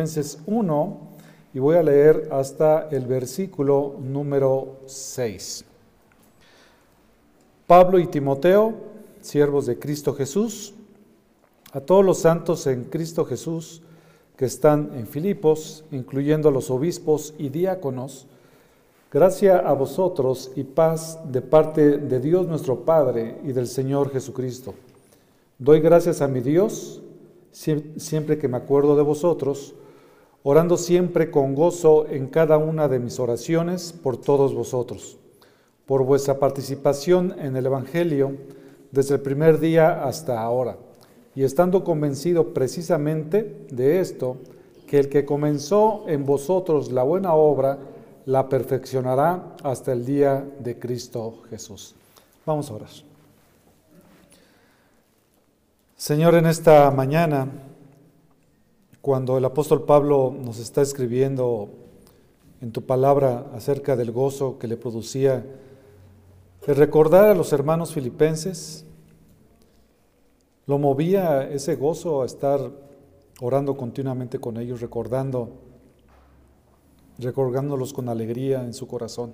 Filipenses 1 y voy a leer hasta el versículo número 6. Pablo y Timoteo, siervos de Cristo Jesús, a todos los santos en Cristo Jesús que están en Filipos, incluyendo los obispos y diáconos, gracia a vosotros y paz de parte de Dios nuestro Padre y del Señor Jesucristo. Doy gracias a mi Dios siempre que me acuerdo de vosotros, orando siempre con gozo en cada una de mis oraciones por todos vosotros, por vuestra participación en el Evangelio desde el primer día hasta ahora, y estando convencido precisamente de esto, que el que comenzó en vosotros la buena obra, la perfeccionará hasta el día de Cristo Jesús. Vamos a orar. Señor, en esta mañana, cuando el apóstol Pablo nos está escribiendo en tu palabra acerca del gozo que le producía el recordar a los hermanos filipenses, lo movía ese gozo a estar orando continuamente con ellos, recordando, recordándolos con alegría en su corazón.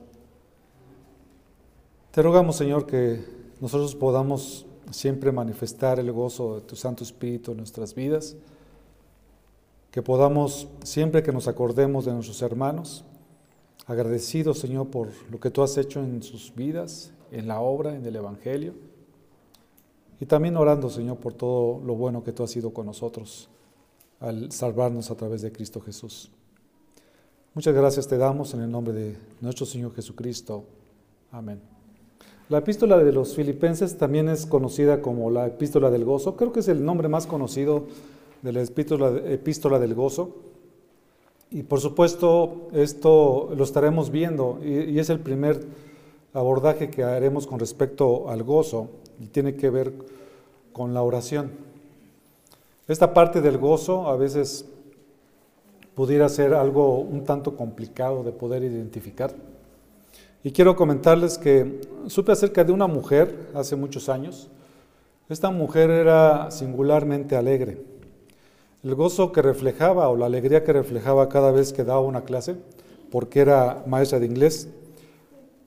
Te rogamos, Señor, que nosotros podamos siempre manifestar el gozo de tu Santo Espíritu en nuestras vidas, que podamos, siempre que nos acordemos de nuestros hermanos, agradecidos, Señor, por lo que tú has hecho en sus vidas, en la obra, en el Evangelio, y también orando, Señor, por todo lo bueno que tú has sido con nosotros al salvarnos a través de Cristo Jesús. Muchas gracias te damos en el nombre de nuestro Señor Jesucristo. Amén. La epístola de los filipenses también es conocida como la epístola del gozo. Creo que es el nombre más conocido de la epístola, del gozo. Y por supuesto, esto lo estaremos viendo y, es el primer abordaje que haremos con respecto al gozo y tiene que ver con la oración. Esta parte del gozo a veces pudiera ser algo un tanto complicado de poder identificar. Y quiero comentarles que supe acerca de una mujer hace muchos años. Esta mujer era singularmente alegre. El gozo que reflejaba o la alegría que reflejaba cada vez que daba una clase, porque era maestra de inglés,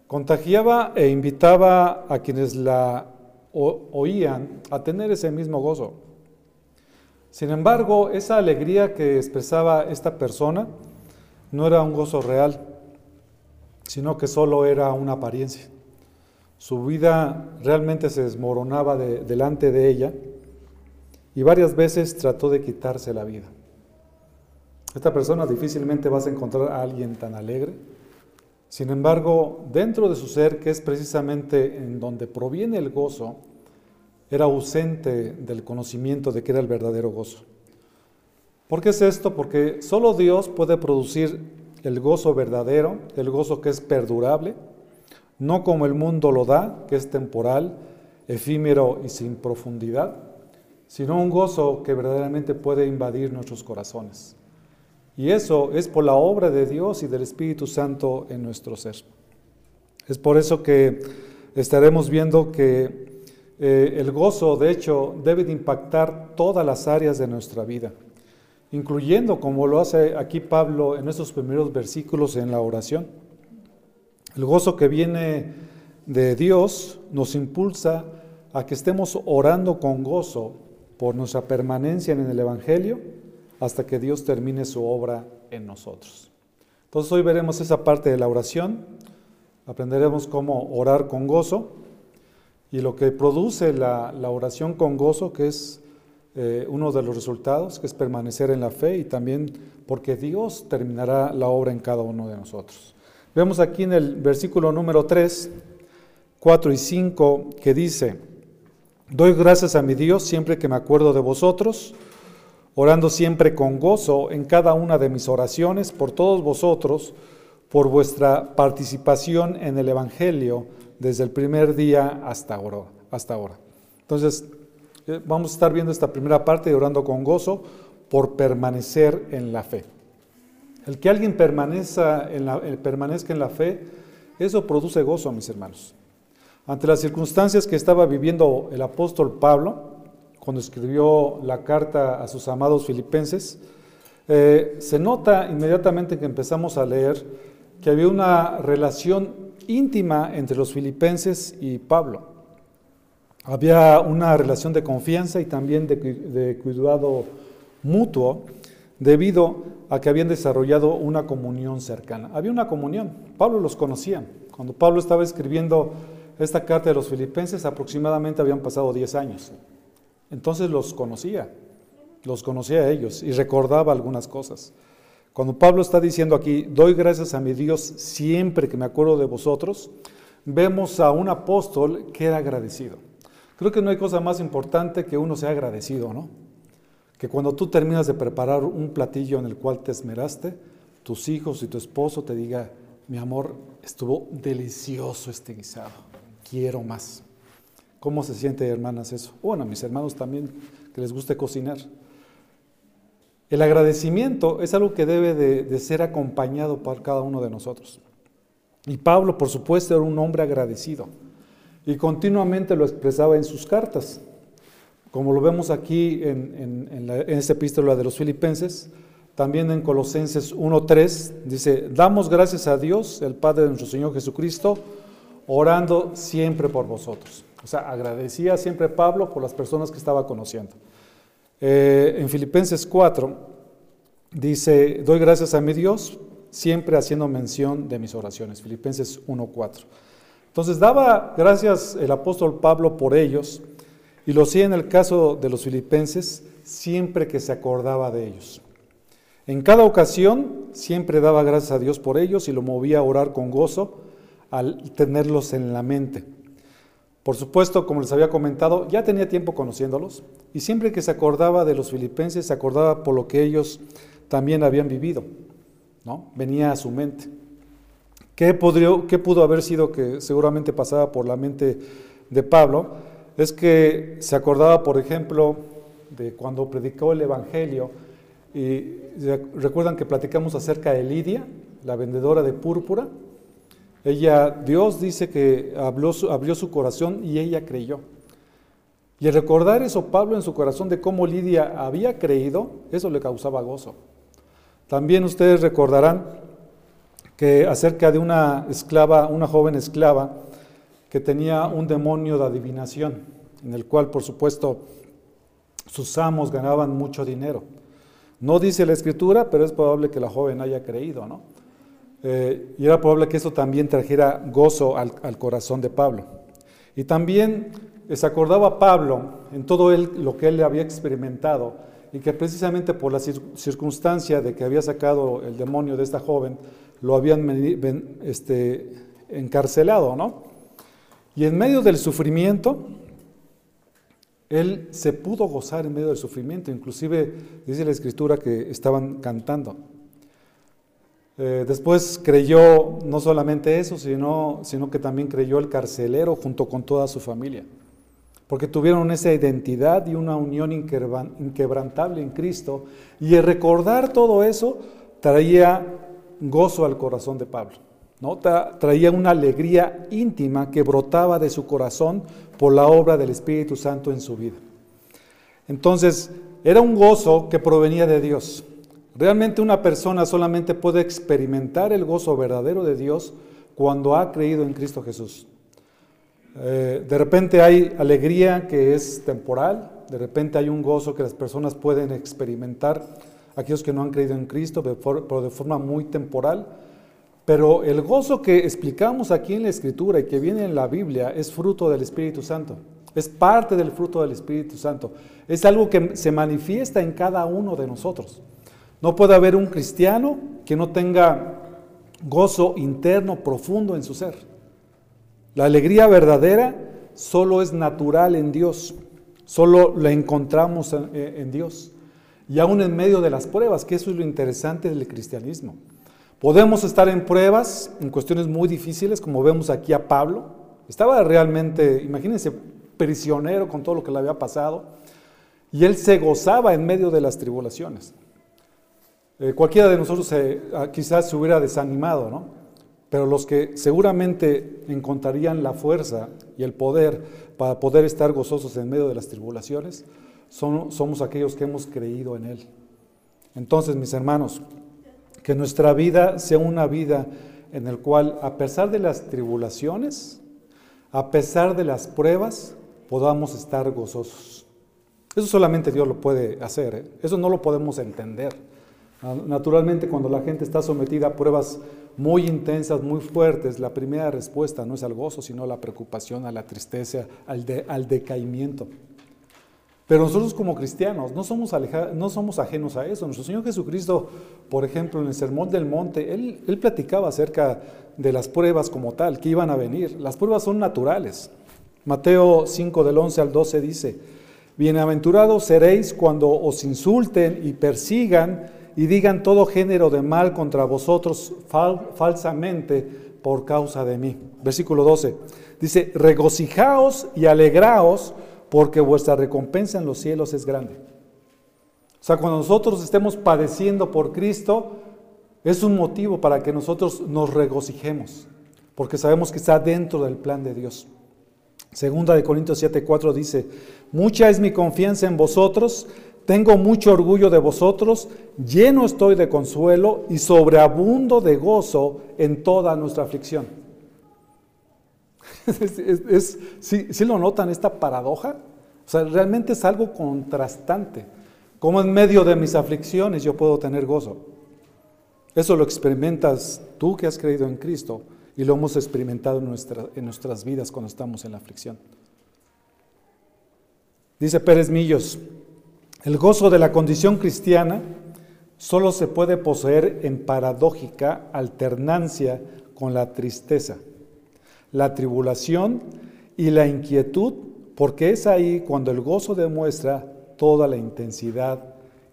contagiaba e invitaba a quienes la oían a tener ese mismo gozo. Sin embargo, esa alegría que expresaba esta persona no era un gozo real, sino que solo era una apariencia. Su vida realmente se desmoronaba delante de ella y varias veces trató de quitarse la vida. Esta persona difícilmente vas a encontrar a alguien tan alegre. Sin embargo, dentro de su ser, que es precisamente en donde proviene el gozo, era ausente del conocimiento de que era el verdadero gozo. ¿Por qué es esto? Porque solo Dios puede producir el gozo verdadero, el gozo que es perdurable, no como el mundo lo da, que es temporal, efímero y sin profundidad, sino un gozo que verdaderamente puede invadir nuestros corazones. Y eso es por la obra de Dios y del Espíritu Santo en nuestro ser. Es por eso que estaremos viendo que eh, el gozo, de hecho, debe de impactar todas las áreas de nuestra vida incluyendo como lo hace aquí Pablo en estos primeros versículos en la oración. El gozo que viene de Dios nos impulsa a que estemos orando con gozo por nuestra permanencia en el Evangelio hasta que Dios termine su obra en nosotros. Entonces hoy veremos esa parte de la oración, aprenderemos cómo orar con gozo y lo que produce la, oración con gozo, que es eh, uno de los resultados, que es permanecer en la fe y también porque Dios terminará la obra en cada uno de nosotros. Vemos aquí en el versículo número 3, 4 y 5 que dice, doy gracias a mi Dios siempre que me acuerdo de vosotros, orando siempre con gozo en cada una de mis oraciones por todos vosotros, por vuestra participación en el Evangelio desde el primer día hasta ahora. Entonces, eh, vamos a estar viendo esta primera parte de orando con gozo por permanecer en la fe. El que alguien permanezca en la, permanezca en la fe, eso produce gozo, mis hermanos. Ante las circunstancias que estaba viviendo el apóstol Pablo, cuando escribió la carta a sus amados filipenses, eh, se nota inmediatamente que empezamos a leer que había una relación íntima entre los filipenses y Pablo. Había una relación de confianza y también de, de cuidado mutuo debido a que habían desarrollado una comunión cercana. Había una comunión, Pablo los conocía. Cuando Pablo estaba escribiendo esta carta de los filipenses, aproximadamente habían pasado 10 años. Entonces los conocía, los conocía a ellos y recordaba algunas cosas. Cuando Pablo está diciendo aquí, doy gracias a mi Dios siempre que me acuerdo de vosotros, vemos a un apóstol que era agradecido. Creo que no hay cosa más importante que uno sea agradecido, ¿no? Que cuando tú terminas de preparar un platillo en el cual te esmeraste, tus hijos y tu esposo te diga, mi amor, estuvo delicioso este guisado, quiero más. ¿Cómo se siente, hermanas, eso? Bueno, a mis hermanos también, que les guste cocinar. El agradecimiento es algo que debe de, ser acompañado por cada uno de nosotros. Y Pablo, por supuesto, era un hombre agradecido y continuamente lo expresaba en sus cartas. Como lo vemos aquí en, en, esta epístola de los filipenses, también en Colosenses 1.3 dice, damos gracias a Dios, el Padre de nuestro Señor Jesucristo, orando siempre por vosotros. O sea, agradecía siempre Pablo por las personas que estaba conociendo. Eh, en Filipenses 4 dice, doy gracias a mi Dios siempre haciendo mención de mis oraciones. Filipenses 1.4. Entonces daba gracias el apóstol Pablo por ellos y lo hacía en el caso de los filipenses siempre que se acordaba de ellos. En cada ocasión siempre daba gracias a Dios por ellos y lo movía a orar con gozo al tenerlos en la mente. Por supuesto, como les había comentado, ya tenía tiempo conociéndolos y siempre que se acordaba de los filipenses, se acordaba por lo que ellos también habían vivido, ¿no? Venía a su mente. ¿Qué, ¿Qué pudo haber sido que seguramente pasaba por la mente de Pablo? Es que se acordaba, por ejemplo, de cuando predicó el Evangelio y recuerdan que platicamos acerca de Lidia, la vendedora de púrpura, ella, Dios dice que abrió su corazón y ella creyó. Y al recordar eso, Pablo en su corazón de cómo Lidia había creído, eso le causaba gozo. También ustedes recordarán que acerca de una esclava, una joven esclava, que tenía un demonio de adivinación, en el cual, por supuesto, sus amos ganaban mucho dinero. No dice la escritura, pero es probable que la joven haya creído, ¿no? Eh, y era probable que eso también trajera gozo al, corazón de Pablo. Y también se acordaba Pablo en todo lo que él había experimentado y que precisamente por la circunstancia de que había sacado el demonio de esta joven, lo habían este, encarcelado, ¿no? Y en medio del sufrimiento, él se pudo gozar en medio del sufrimiento, inclusive dice la escritura que estaban cantando. Eh, después creyó no solamente eso, sino, sino que también creyó el carcelero junto con toda su familia, porque tuvieron esa identidad y una unión inquebrantable en Cristo, y el recordar todo eso traía gozo al corazón de Pablo, ¿no? traía una alegría íntima que brotaba de su corazón por la obra del Espíritu Santo en su vida. Entonces, era un gozo que provenía de Dios. Realmente una persona solamente puede experimentar el gozo verdadero de Dios cuando ha creído en Cristo Jesús. Eh, de repente hay alegría que es temporal, de repente hay un gozo que las personas pueden experimentar, aquellos que no han creído en Cristo, pero de forma muy temporal. Pero el gozo que explicamos aquí en la Escritura y que viene en la Biblia es fruto del Espíritu Santo. Es parte del fruto del Espíritu Santo. Es algo que se manifiesta en cada uno de nosotros. No puede haber un cristiano que no tenga gozo interno profundo en su ser. La alegría verdadera solo es natural en Dios, solo la encontramos en, Dios. Y aún en medio de las pruebas, que eso es lo interesante del cristianismo. Podemos estar en pruebas, en cuestiones muy difíciles, como vemos aquí a Pablo. Estaba realmente, imagínense, prisionero con todo lo que le había pasado, y él se gozaba en medio de las tribulaciones. Eh, cualquiera de nosotros ah, quizás se hubiera desanimado, ¿no? Pero los que seguramente encontrarían la fuerza y el poder para poder estar gozosos en medio de las tribulaciones, son, somos aquellos que hemos creído en Él. Entonces, mis hermanos, que nuestra vida sea una vida en la cual, a pesar de las tribulaciones, a pesar de las pruebas, podamos estar gozosos. Eso solamente Dios lo puede hacer, ¿eh? eso no lo podemos entender. Naturalmente, cuando la gente está sometida a pruebas muy intensas, muy fuertes, la primera respuesta no es al gozo, sino a la preocupación, a la tristeza, al, al decaimiento. Pero nosotros como cristianos no somos, no somos ajenos a eso. Nuestro Señor Jesucristo, por ejemplo, en el Sermón del Monte, él, él platicaba acerca de las pruebas como tal, que iban a venir. Las pruebas son naturales. Mateo 5 del 11 al 12 dice, Bienaventurados seréis cuando os insulten y persigan y digan todo género de mal contra vosotros falsamente por causa de mí. Versículo 12. Dice, regocijaos y alegraos porque vuestra recompensa en los cielos es grande. O sea, cuando nosotros estemos padeciendo por Cristo, es un motivo para que nosotros nos regocijemos, porque sabemos que está dentro del plan de Dios. Segunda de Corintios 7:4 dice, mucha es mi confianza en vosotros, tengo mucho orgullo de vosotros, lleno estoy de consuelo y sobreabundo de gozo en toda nuestra aflicción. es, ¿sí, lo notan esta paradoja? O sea, realmente es algo contrastante. Como en medio de mis aflicciones yo puedo tener gozo. Eso lo experimentas tú que has creído en Cristo y lo hemos experimentado en, en nuestras vidas cuando estamos en la aflicción. Dice Pérez Millos, el gozo de la condición cristiana solo se puede poseer en paradójica alternancia con la tristeza la tribulación y la inquietud, porque es ahí cuando el gozo demuestra toda la intensidad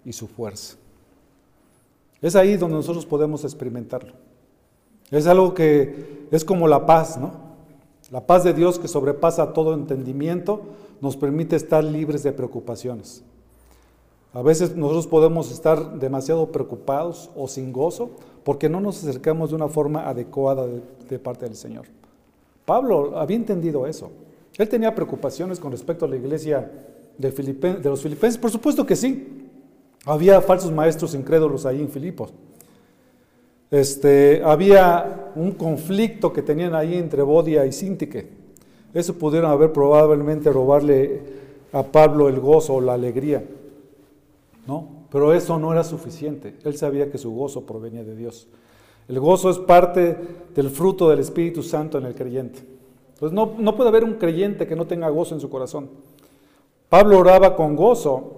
y su fuerza. Es ahí donde nosotros podemos experimentarlo. Es algo que es como la paz, ¿no? La paz de Dios que sobrepasa todo entendimiento nos permite estar libres de preocupaciones. A veces nosotros podemos estar demasiado preocupados o sin gozo porque no nos acercamos de una forma adecuada de, parte del Señor. Pablo había entendido eso. Él tenía preocupaciones con respecto a la iglesia de, de los filipenses. Por supuesto que sí. Había falsos maestros incrédulos ahí en Filipos. Este, había un conflicto que tenían ahí entre Bodia y Sintique. Eso pudieron haber probablemente robarle a Pablo el gozo o la alegría. ¿No? Pero eso no era suficiente. Él sabía que su gozo provenía de Dios. El gozo es parte del fruto del Espíritu Santo en el creyente. Entonces no, no puede haber un creyente que no tenga gozo en su corazón. Pablo oraba con gozo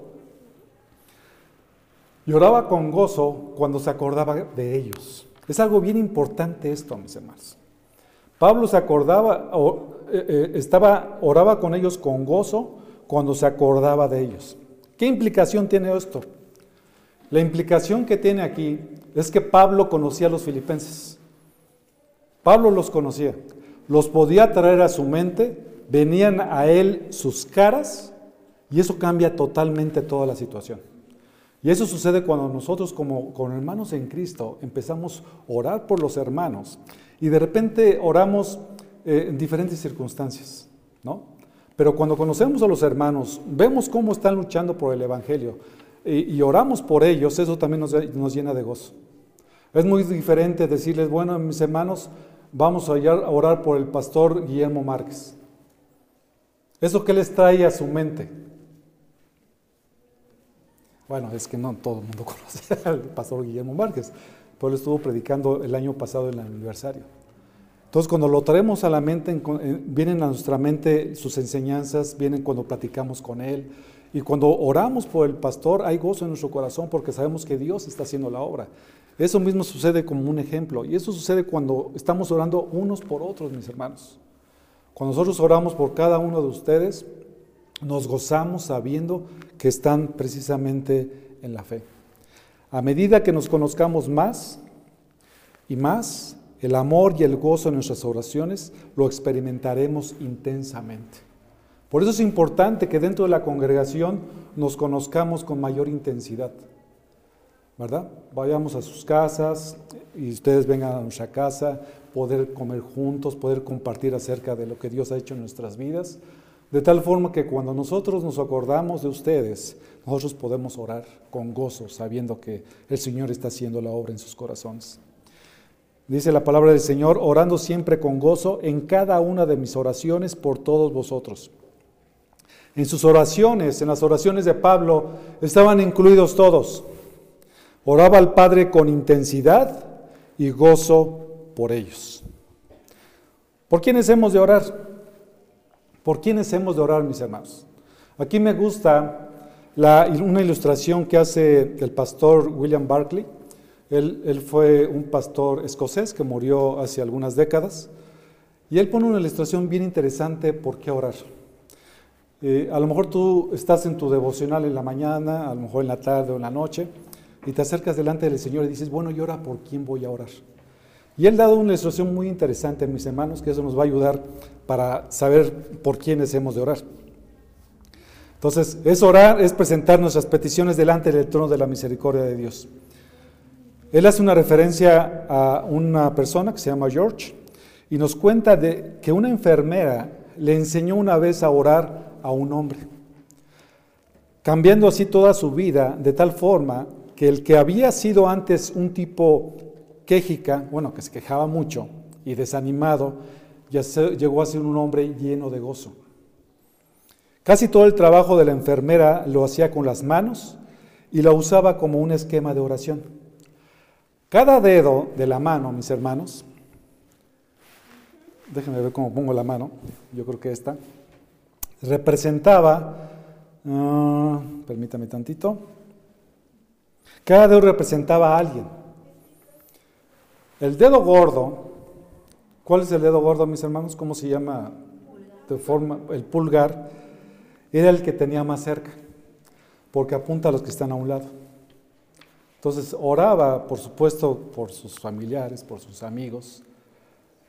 y oraba con gozo cuando se acordaba de ellos. Es algo bien importante esto, mis hermanos. Pablo se acordaba, eh, eh, estaba, oraba con ellos con gozo cuando se acordaba de ellos. ¿Qué implicación tiene esto? La implicación que tiene aquí es que Pablo conocía a los filipenses. Pablo los conocía, los podía traer a su mente, venían a él sus caras y eso cambia totalmente toda la situación. Y eso sucede cuando nosotros como, hermanos en Cristo empezamos a orar por los hermanos y de repente oramos eh, en diferentes circunstancias, ¿no? Pero cuando conocemos a los hermanos, vemos cómo están luchando por el Evangelio, y, oramos por ellos, eso también nos, nos, llena de gozo. Es muy diferente decirles, bueno, mis hermanos, vamos a orar por el pastor Guillermo Márquez. ¿Eso qué les trae a su mente? Bueno, es que no todo el mundo conoce al pastor Guillermo Márquez, pero él estuvo predicando el año pasado en el aniversario. Entonces, cuando lo traemos a la mente, vienen a nuestra mente sus enseñanzas, vienen cuando platicamos con él, y cuando oramos por el pastor, hay gozo en nuestro corazón porque sabemos que Dios está haciendo la obra. Eso mismo sucede como un ejemplo. Y eso sucede cuando estamos orando unos por otros, mis hermanos. Cuando nosotros oramos por cada uno de ustedes, nos gozamos sabiendo que están precisamente en la fe. A medida que nos conozcamos más y más, el amor y el gozo en nuestras oraciones lo experimentaremos intensamente. Por eso es importante que dentro de la congregación nos conozcamos con mayor intensidad. ¿Verdad? Vayamos a sus casas y ustedes vengan a nuestra casa, poder comer juntos, poder compartir acerca de lo que Dios ha hecho en nuestras vidas, De tal forma que cuando nosotros nos acordamos de ustedes, nosotros podemos orar con gozo, sabiendo que el Señor está haciendo la obra en sus corazones. Dice la palabra del Señor, orando siempre con gozo en cada una de mis oraciones por todos vosotros. En sus oraciones, en las oraciones de Pablo, estaban incluidos todos. Oraba al Padre con intensidad y gozo por ellos. ¿Por quiénes hemos de orar? ¿Por quiénes hemos de orar, mis hermanos? Aquí me gusta una ilustración que hace el pastor William Barclay. Él, fue un pastor escocés que murió hace algunas décadas. Y él pone una ilustración bien interesante por qué orar. Eh, a lo mejor tú estás en tu devocional en la mañana, a lo mejor en la tarde o en la noche, y te acercas delante del Señor y dices, bueno, ¿y ahora por quién voy a orar? Y él ha dado una ilustración muy interesante, mis hermanos, que eso nos va a ayudar para saber por quiénes hemos de orar. Entonces, es orar, es presentar nuestras peticiones delante del trono de la misericordia de Dios. Él hace una referencia a una persona que se llama George y nos cuenta de que una enfermera le enseñó una vez a orar a un hombre, cambiando así toda su vida de tal forma que el que había sido antes un tipo quejica, bueno, que se quejaba mucho y desanimado, ya llegó a ser un hombre lleno de gozo. Casi todo el trabajo de la enfermera lo hacía con las manos y lo usaba como un esquema de oración. Cada dedo de la mano, mis hermanos, déjenme ver cómo pongo la mano, yo creo que esta, representaba, uh, permítame tantito, cada dedo representaba a alguien. El dedo gordo, ¿cuál es el dedo gordo, mis hermanos? ¿Cómo se llama? De forma, el pulgar, era el que tenía más cerca, porque apunta a los que están a un lado. Entonces oraba, por supuesto, por sus familiares, por sus amigos.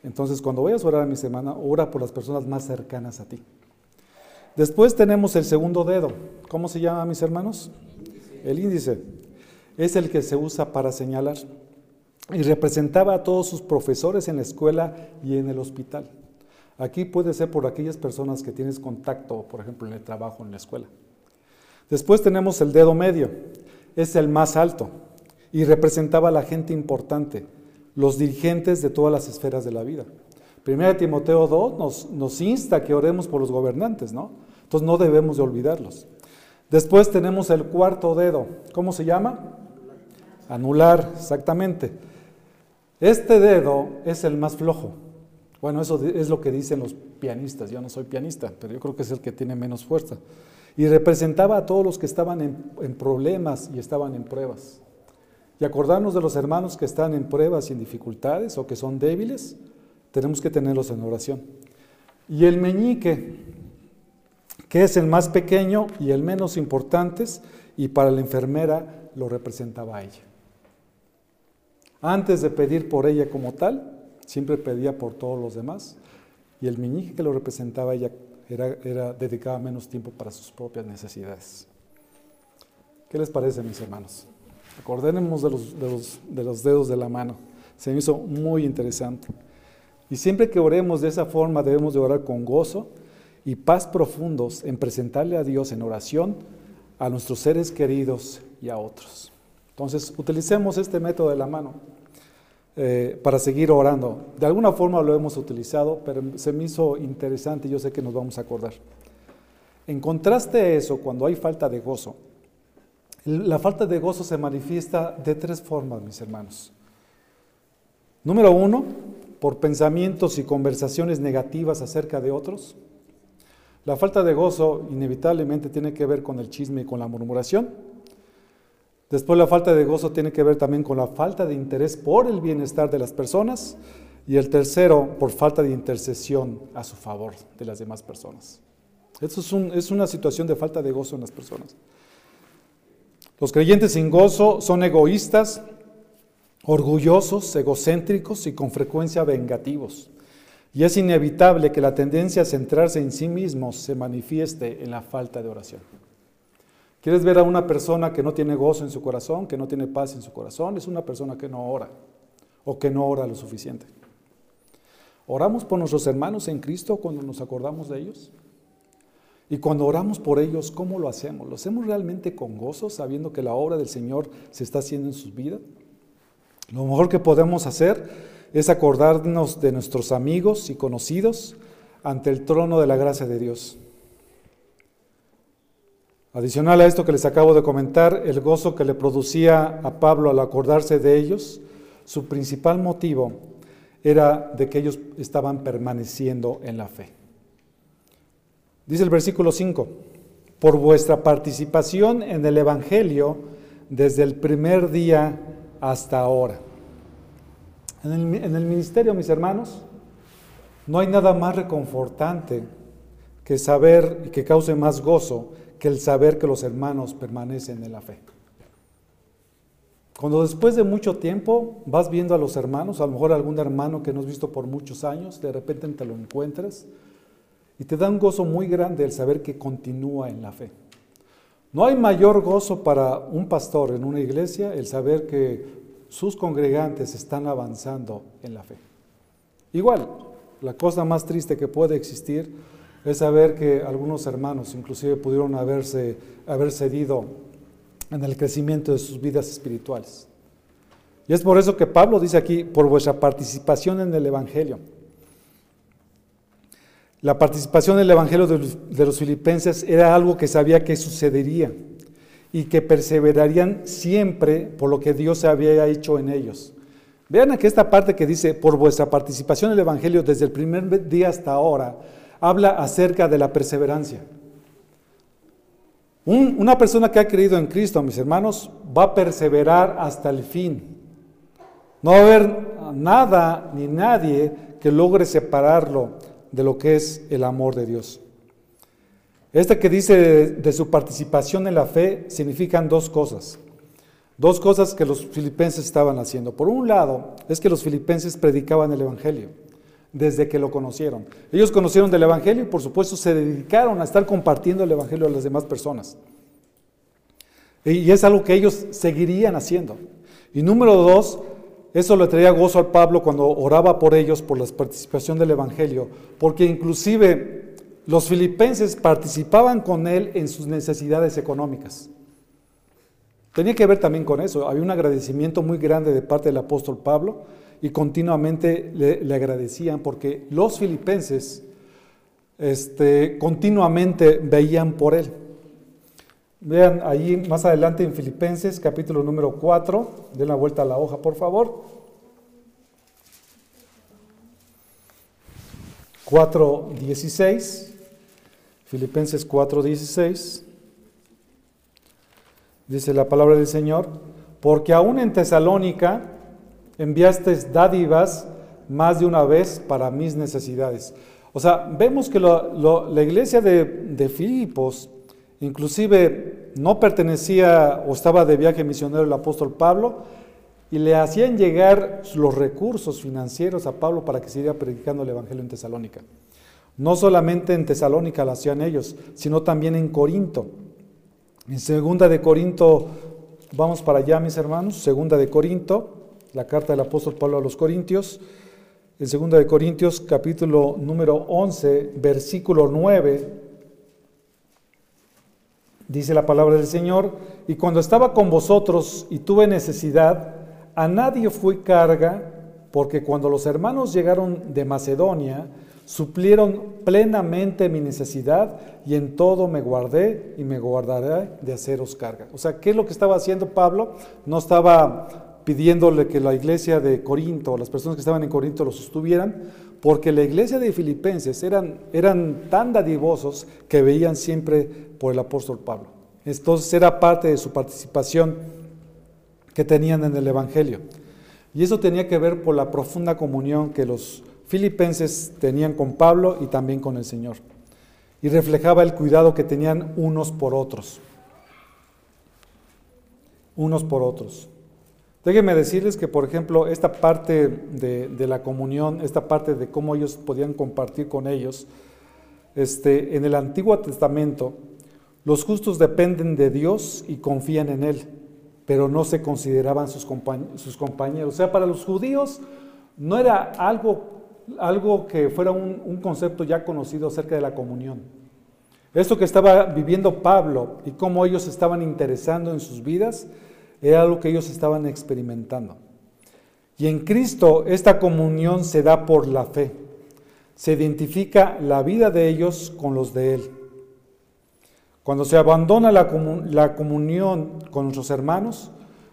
Entonces, cuando vayas a orar a mi semana, ora por las personas más cercanas a ti. Después tenemos el segundo dedo. ¿Cómo se llama, mis hermanos? El índice. Es el que se usa para señalar y representaba a todos sus profesores en la escuela y en el hospital. Aquí puede ser por aquellas personas que tienes contacto, por ejemplo, en el trabajo, en la escuela. Después tenemos el dedo medio, es el más alto y representaba a la gente importante, los dirigentes de todas las esferas de la vida. Primera Timoteo 2 nos, nos insta que oremos por los gobernantes, ¿no? Entonces no debemos de olvidarlos. Después tenemos el cuarto dedo, ¿cómo se llama? Anular, exactamente. Este dedo es el más flojo. Bueno, eso es lo que dicen los pianistas. Yo no soy pianista, pero yo creo que es el que tiene menos fuerza. Y representaba a todos los que estaban en, problemas y estaban en pruebas. Y acordarnos de los hermanos que están en pruebas y en dificultades o que son débiles, tenemos que tenerlos en oración. Y el meñique, que es el más pequeño y el menos importante, y para la enfermera lo representaba ella. Antes de pedir por ella como tal, siempre pedía por todos los demás. Y el meñique que lo representaba ella era, era, dedicaba menos tiempo para sus propias necesidades. ¿Qué les parece, mis hermanos? Acordémonos de los, de los, de los dedos de la mano. Se me hizo muy interesante. Y siempre que oremos de esa forma, debemos de orar con gozo y paz profundos en presentarle a Dios en oración a nuestros seres queridos y a otros. Entonces, utilicemos este método de la mano eh, para seguir orando. De alguna forma lo hemos utilizado, pero se me hizo interesante y yo sé que nos vamos a acordar. En contraste a eso, cuando hay falta de gozo, la falta de gozo se manifiesta de tres formas, mis hermanos. Número uno, por pensamientos y conversaciones negativas acerca de otros. La falta de gozo inevitablemente tiene que ver con el chisme y con la murmuración. Después la falta de gozo tiene que ver también con la falta de interés por el bienestar de las personas. Y el tercero, por falta de intercesión a su favor de las demás personas. Eso es, es una situación de falta de gozo en las personas. Los creyentes sin gozo son egoístas, orgullosos, egocéntricos y con frecuencia vengativos. Y es inevitable que la tendencia a centrarse en sí mismos se manifieste en la falta de oración. ¿Quieres ver a una persona que no tiene gozo en su corazón, que no tiene paz en su corazón? Es una persona que no ora o que no ora lo suficiente. ¿Oramos por nuestros hermanos en Cristo cuando nos acordamos de ellos? Y cuando oramos por ellos, ¿cómo lo hacemos? ¿Lo hacemos realmente con gozo, sabiendo que la obra del Señor se está haciendo en sus vidas? Lo mejor que podemos hacer es acordarnos de nuestros amigos y conocidos ante el trono de la gracia de Dios. Adicional a esto que les acabo de comentar, el gozo que le producía a Pablo al acordarse de ellos, su principal motivo era de que ellos estaban permaneciendo en la fe. Dice el versículo 5, por vuestra participación en el Evangelio desde el primer día hasta ahora. En el, ministerio, mis hermanos, no hay nada más reconfortante que saber y que cause más gozo que el saber que los hermanos permanecen en la fe. Cuando después de mucho tiempo vas viendo a los hermanos, a lo mejor algún hermano que no has visto por muchos años, de repente te lo encuentras y te da un gozo muy grande el saber que continúa en la fe. No hay mayor gozo para un pastor en una iglesia el saber que sus congregantes están avanzando en la fe. Igual, la cosa más triste que puede existir es saber que algunos hermanos inclusive pudieron haberse, haber cedido en el crecimiento de sus vidas espirituales. Y es por eso que Pablo dice aquí, por vuestra participación en el Evangelio. La participación en el Evangelio de los filipenses era algo que sabía que sucedería y que perseverarían siempre por lo que Dios había hecho en ellos. Vean aquí esta parte que dice, por vuestra participación en el Evangelio desde el primer día hasta ahora, habla acerca de la perseverancia. una persona que ha creído en Cristo, mis hermanos, va a perseverar hasta el fin. No va a haber nada ni nadie que logre separarlo de lo que es el amor de Dios. Este que dice de, su participación en la fe significan dos cosas. Dos cosas que los filipenses estaban haciendo. Por un lado, es que los filipenses predicaban el Evangelio desde que lo conocieron. Ellos conocieron del Evangelio y por supuesto se dedicaron a estar compartiendo el Evangelio a las demás personas. Y es algo que ellos seguirían haciendo. Y número dos, eso le traía gozo al Pablo cuando oraba por ellos, por la participación del Evangelio, porque inclusive los filipenses participaban con él en sus necesidades económicas. Tenía que ver también con eso. Había un agradecimiento muy grande de parte del apóstol Pablo y continuamente le, agradecían porque los filipenses este, continuamente veían por él. Vean ahí más adelante en Filipenses capítulo número 4, den la vuelta a la hoja por favor. 4.16, Filipenses 4.16, dice la palabra del Señor, porque aún en Tesalónica enviaste dádivas más de una vez para mis necesidades. O sea, vemos que la iglesia de, Filipos Inclusive no pertenecía o estaba de viaje misionero el apóstol Pablo y le hacían llegar los recursos financieros a Pablo para que siguiera predicando el Evangelio en Tesalónica. No solamente en Tesalónica lo hacían ellos, sino también en Corinto. En segunda de Corinto, vamos para allá mis hermanos, segunda de Corinto, la carta del apóstol Pablo a los Corintios, en segunda de Corintios capítulo número 11, versículo 9, dice la palabra del Señor, y cuando estaba con vosotros y tuve necesidad, a nadie fui carga, porque cuando los hermanos llegaron de Macedonia, suplieron plenamente mi necesidad y en todo me guardé y me guardaré de haceros carga. O sea, ¿qué es lo que estaba haciendo Pablo? No estaba pidiéndole que la iglesia de Corinto, las personas que estaban en Corinto lo sostuvieran, porque la iglesia de Filipenses eran, eran tan dadivosos que veían siempre por el apóstol Pablo. Entonces era parte de su participación que tenían en el Evangelio. Y eso tenía que ver por la profunda comunión que los filipenses tenían con Pablo y también con el Señor. Y reflejaba el cuidado que tenían unos por otros. Unos por otros. Déjenme decirles que, por ejemplo, esta parte de, la comunión, esta parte de cómo ellos podían compartir con ellos, este, en el Antiguo Testamento, los justos dependen de Dios y confían en Él, pero no se consideraban sus, compañeros. O sea, para los judíos no era algo, algo que fuera un, un concepto ya conocido acerca de la comunión. Esto que estaba viviendo Pablo y cómo ellos estaban interesando en sus vidas, era algo que ellos estaban experimentando. Y en Cristo esta comunión se da por la fe. Se identifica la vida de ellos con los de Él. Cuando se abandona la, comunión con nuestros hermanos,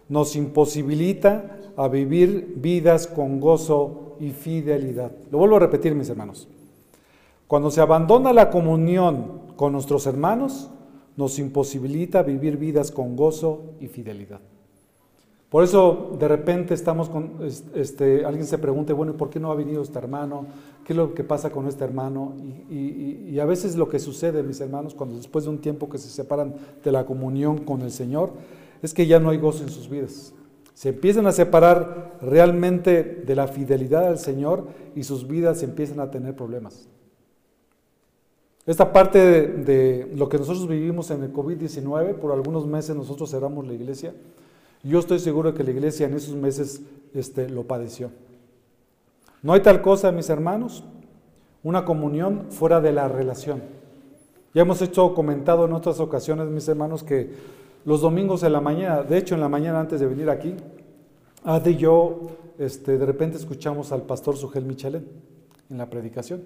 nos imposibilita a vivir vidas con gozo y fidelidad. Lo vuelvo a repetir, mis hermanos. Cuando se abandona la comunión con nuestros hermanos, nos imposibilita vivir vidas con gozo y fidelidad. Por eso de repente estamos con, este, alguien se pregunta, bueno, ¿por qué no ha venido este hermano? ¿Qué es lo que pasa con este hermano? Y, y, a veces lo que sucede, mis hermanos, cuando después de un tiempo que se separan de la comunión con el Señor, es que ya no hay gozo en sus vidas. Se empiezan a separar realmente de la fidelidad al Señor y sus vidas empiezan a tener problemas. Esta parte de, lo que nosotros vivimos en el COVID-19, por algunos meses nosotros cerramos la iglesia. Yo estoy seguro que la iglesia en esos meses este, lo padeció. No hay tal cosa, mis hermanos, una comunión fuera de la relación. Ya hemos hecho comentado en otras ocasiones, mis hermanos, que los domingos en la mañana, de hecho en la mañana antes de venir aquí, Ade y yo este, de repente escuchamos al pastor Sugel Michelén en la predicación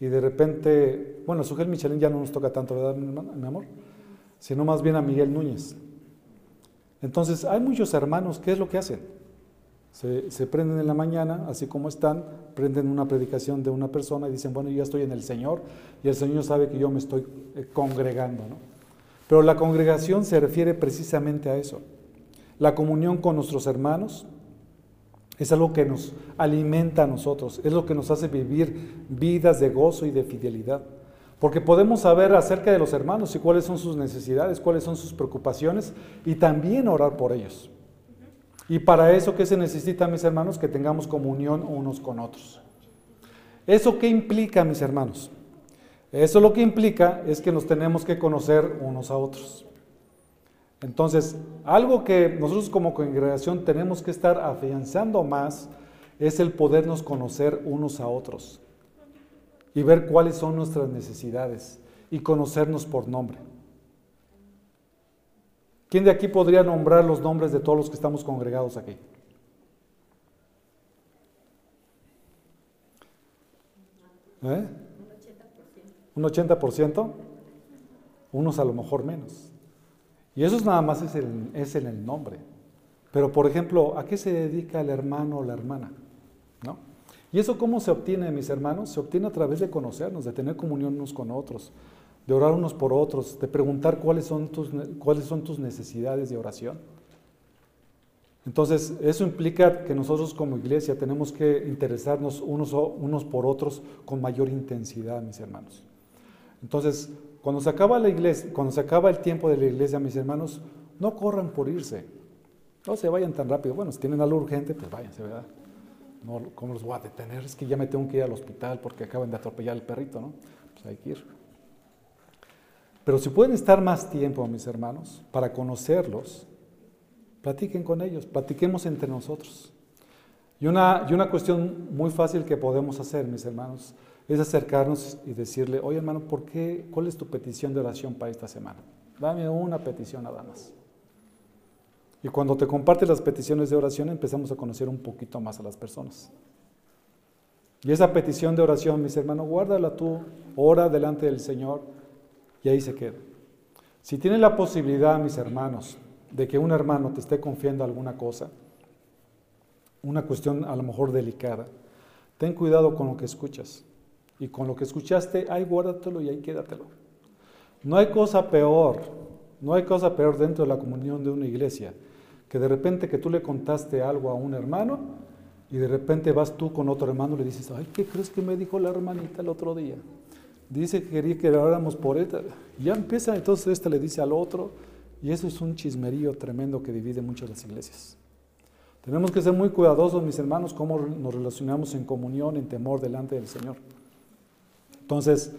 y de repente, bueno, Sugel Michelin ya no nos toca tanto, ¿verdad, mi amor? Sino más bien a Miguel Núñez. Entonces, hay muchos hermanos, ¿qué es lo que hacen? Se, prenden en la mañana, así como están, prenden una predicación de una persona y dicen, bueno, yo ya estoy en el Señor y el Señor sabe que yo me estoy eh, congregando, ¿no? Pero la congregación se refiere precisamente a eso. La comunión con nuestros hermanos, es algo que nos alimenta a nosotros, es lo que nos hace vivir vidas de gozo y de fidelidad. Porque podemos saber acerca de los hermanos y cuáles son sus necesidades, cuáles son sus preocupaciones y también orar por ellos. Y para eso, ¿qué se necesita, mis hermanos? Que tengamos comunión unos con otros. ¿Eso qué implica, mis hermanos? Eso lo que implica es que nos tenemos que conocer unos a otros. Entonces, algo que nosotros como congregación tenemos que estar afianzando más es el podernos conocer unos a otros y ver cuáles son nuestras necesidades y conocernos por nombre. ¿Quién de aquí podría nombrar los nombres de todos los que estamos congregados aquí? ¿Eh? ¿Un 80%? Unos a lo mejor menos. Y eso nada más es, en el nombre. Pero, por ejemplo, ¿a qué se dedica el hermano o la hermana? ¿No? ¿Y eso cómo se obtiene, mis hermanos? Se obtiene a través de conocernos, de tener comunión unos con otros, de orar unos por otros, de preguntar cuáles son tus, cuáles son tus necesidades de oración. Entonces, eso implica que nosotros como iglesia tenemos que interesarnos unos, unos por otros con mayor intensidad, mis hermanos. Entonces, cuando se acaba la iglesia, cuando se acaba el tiempo de la iglesia, mis hermanos, no corran por irse. No se vayan tan rápido. Bueno, si tienen algo urgente, pues váyanse, ¿verdad? No, ¿Cómo los voy a detener? Es que ya me tengo que ir al hospital porque acaban de atropellar al perrito, ¿no? Pues hay que ir. Pero si pueden estar más tiempo, mis hermanos, para conocerlos, platiquen con ellos, platiquemos entre nosotros. Y una, y una cuestión muy fácil que podemos hacer, mis hermanos, es acercarnos y decirle, oye hermano, ¿por qué? ¿Cuál es tu petición de oración para esta semana? Dame una petición nada más. Y cuando te compartes las peticiones de oración empezamos a conocer un poquito más a las personas. Y esa petición de oración, mis hermanos, guárdala tú, ora delante del Señor y ahí se queda. Si tienes la posibilidad, mis hermanos, de que un hermano te esté confiando alguna cosa, una cuestión a lo mejor delicada, ten cuidado con lo que escuchas. Y con lo que escuchaste, ahí guárdatelo y ahí quédatelo. No hay cosa peor, no hay cosa peor dentro de la comunión de una iglesia que de repente que tú le contaste algo a un hermano y de repente vas tú con otro hermano y le dices, ay, ¿qué crees que me dijo la hermanita el otro día? Dice que quería que oráramos por ella. Y ya empieza, entonces este le dice al otro, y eso es un chismerío tremendo que divide muchas las iglesias. Tenemos que ser muy cuidadosos, mis hermanos, cómo nos relacionamos en comunión, en temor delante del Señor. Entonces,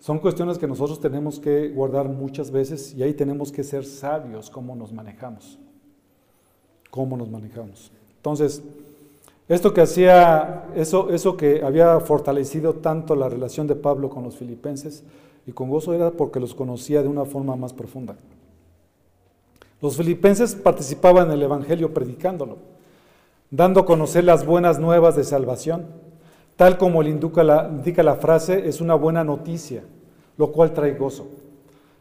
son cuestiones que nosotros tenemos que guardar muchas veces y ahí tenemos que ser sabios cómo nos manejamos. Cómo nos manejamos. Entonces, esto que hacía, eso, eso que había fortalecido tanto la relación de Pablo con los filipenses, Y con gozo era porque los conocía de una forma más profunda. Los filipenses participaban en el Evangelio predicándolo, dando a conocer las buenas nuevas de salvación. Tal como le indica la, indica la frase, es una buena noticia, lo cual trae gozo.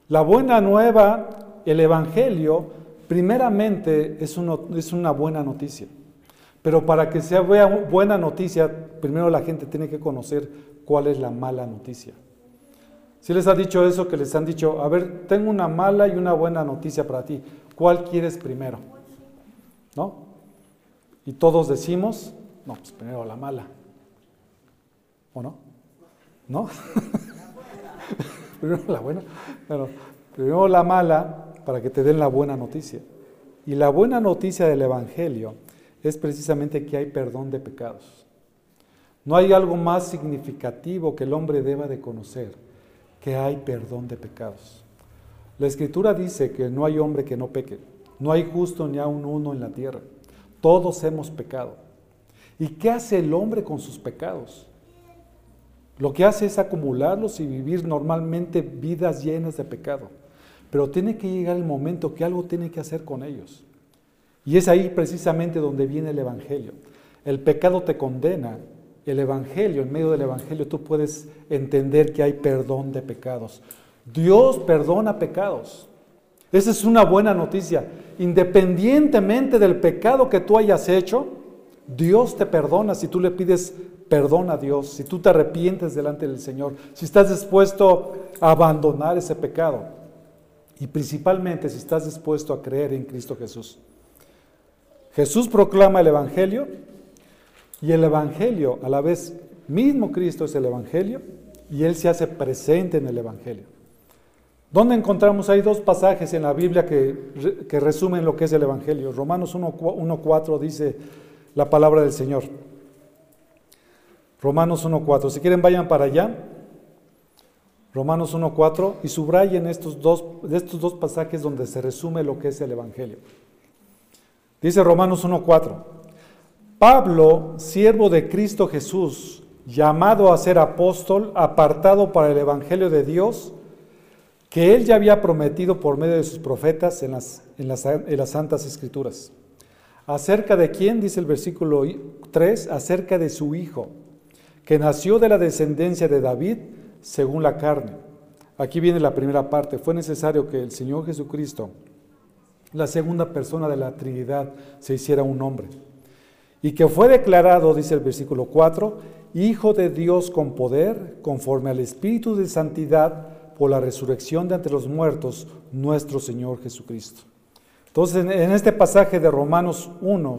La buena nueva, el Evangelio, primeramente es, es una buena noticia. Pero para que sea buena noticia, primero la gente tiene que conocer cuál es la mala noticia. Si les ha dicho eso, que les han dicho, a ver, tengo una mala y una buena noticia para ti, ¿cuál quieres primero? ¿No? Y todos decimos, no, pues primero la mala. ¿O no? ¿No? primero la buena. Bueno, primero la mala para que te den la buena noticia. Y la buena noticia del Evangelio es precisamente que hay perdón de pecados. No hay algo más significativo que el hombre deba de conocer, que hay perdón de pecados. La escritura dice que no hay hombre que no peque, no hay justo ni aun uno en la tierra. Todos hemos pecado. ¿Y qué hace el hombre con sus pecados? Lo que hace es acumularlos y vivir normalmente vidas llenas de pecado. Pero tiene que llegar el momento que algo tiene que hacer con ellos. Y es ahí precisamente donde viene el Evangelio. El pecado te condena. El Evangelio, en medio del Evangelio tú puedes entender que hay perdón de pecados. Dios perdona pecados. Esa es una buena noticia. Independientemente del pecado que tú hayas hecho, Dios te perdona si tú le pides perdón a Dios, si tú te arrepientes delante del Señor, si estás dispuesto a abandonar ese pecado y principalmente si estás dispuesto a creer en Cristo Jesús. Jesús proclama el Evangelio y el Evangelio, a la vez, mismo Cristo es el Evangelio y Él se hace presente en el Evangelio. ¿Dónde encontramos? Hay dos pasajes en la Biblia que, que resumen lo que es el Evangelio. Romanos 1.4 dice la palabra del Señor. Romanos 1.4. Si quieren vayan para allá. Romanos 1.4 y subrayen estos dos, estos dos pasajes donde se resume lo que es el Evangelio. Dice Romanos 1.4, Pablo, siervo de Cristo Jesús, llamado a ser apóstol, apartado para el Evangelio de Dios, que él ya había prometido por medio de sus profetas en las, en las, en las santas escrituras. ¿Acerca de quién? Dice el versículo 3, acerca de su Hijo, que nació de la descendencia de David según la carne. Aquí viene la primera parte. Fue necesario que el Señor Jesucristo la segunda persona de la Trinidad se hiciera un hombre. Y que fue declarado, dice el versículo 4, Hijo de Dios con poder, conforme al Espíritu de Santidad, por la resurrección de entre los muertos, nuestro Señor Jesucristo. Entonces, en este pasaje de Romanos 1,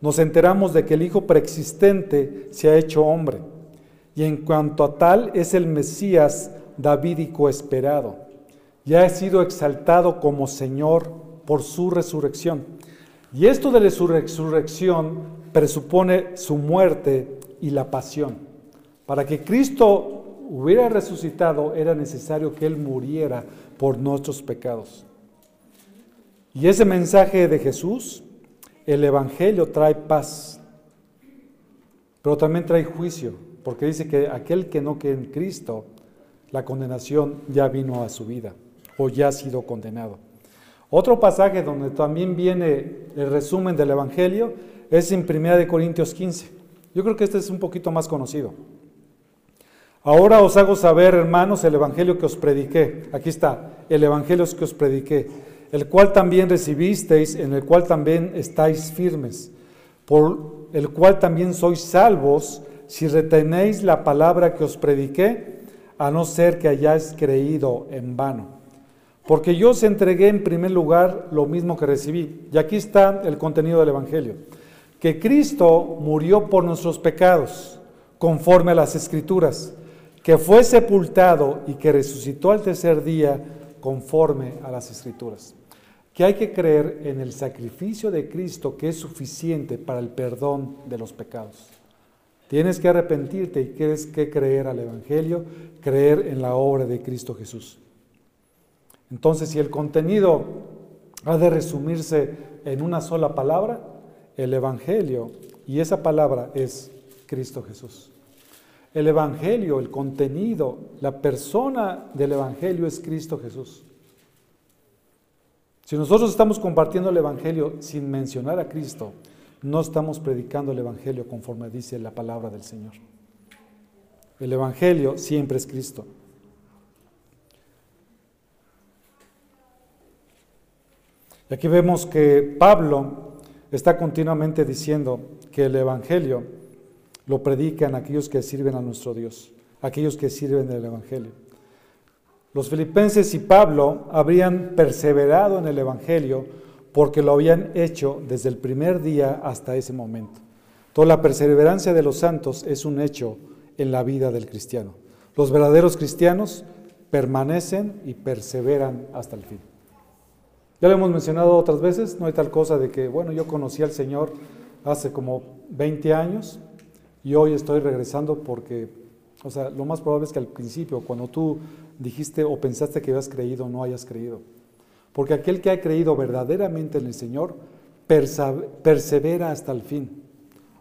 nos enteramos de que el Hijo preexistente se ha hecho hombre. Y en cuanto a tal, es el Mesías davídico esperado. Ya ha sido exaltado como Señor por su resurrección. Y esto de la resurrección presupone su muerte y la pasión. Para que Cristo hubiera resucitado era necesario que Él muriera por nuestros pecados. Y ese mensaje de Jesús, el Evangelio trae paz, pero también trae juicio, porque dice que aquel que no cree en Cristo, la condenación ya vino a su vida o ya ha sido condenado. Otro pasaje donde también viene el resumen del Evangelio es en 1 Corintios 15. Yo creo que este es un poquito más conocido. Ahora os hago saber, hermanos, el Evangelio que os prediqué. Aquí está, el Evangelio que os prediqué, el cual también recibisteis, en el cual también estáis firmes, por el cual también sois salvos si retenéis la palabra que os prediqué, a no ser que hayáis creído en vano. Porque yo os entregué en primer lugar lo mismo que recibí. Y aquí está el contenido del Evangelio. Que Cristo murió por nuestros pecados, conforme a las Escrituras, que fue sepultado y que resucitó al tercer día, conforme a las Escrituras. Que hay que creer en el sacrificio de Cristo que es suficiente para el perdón de los pecados. Tienes que arrepentirte y tienes que creer al Evangelio, creer en la obra de Cristo Jesús. Entonces, si el contenido ha de resumirse en una sola palabra, el Evangelio, y esa palabra es Cristo Jesús. El Evangelio, el contenido, la persona del Evangelio es Cristo Jesús. Si nosotros estamos compartiendo el Evangelio sin mencionar a Cristo, no estamos predicando el Evangelio conforme dice la palabra del Señor. El Evangelio siempre es Cristo. Y aquí vemos que Pablo está continuamente diciendo que el Evangelio lo predican aquellos que sirven a nuestro Dios, aquellos que sirven del Evangelio. Los filipenses y Pablo habrían perseverado en el Evangelio porque lo habían hecho desde el primer día hasta ese momento. Toda la perseverancia de los santos es un hecho en la vida del cristiano. Los verdaderos cristianos permanecen y perseveran hasta el fin. Ya lo hemos mencionado otras veces, no hay tal cosa de que, bueno, yo conocí al Señor hace como 20 años y hoy estoy regresando porque, o sea, lo más probable es que al principio, cuando tú dijiste o pensaste que habías creído, no hayas creído. Porque aquel que ha creído verdaderamente en el Señor, persevera hasta el fin.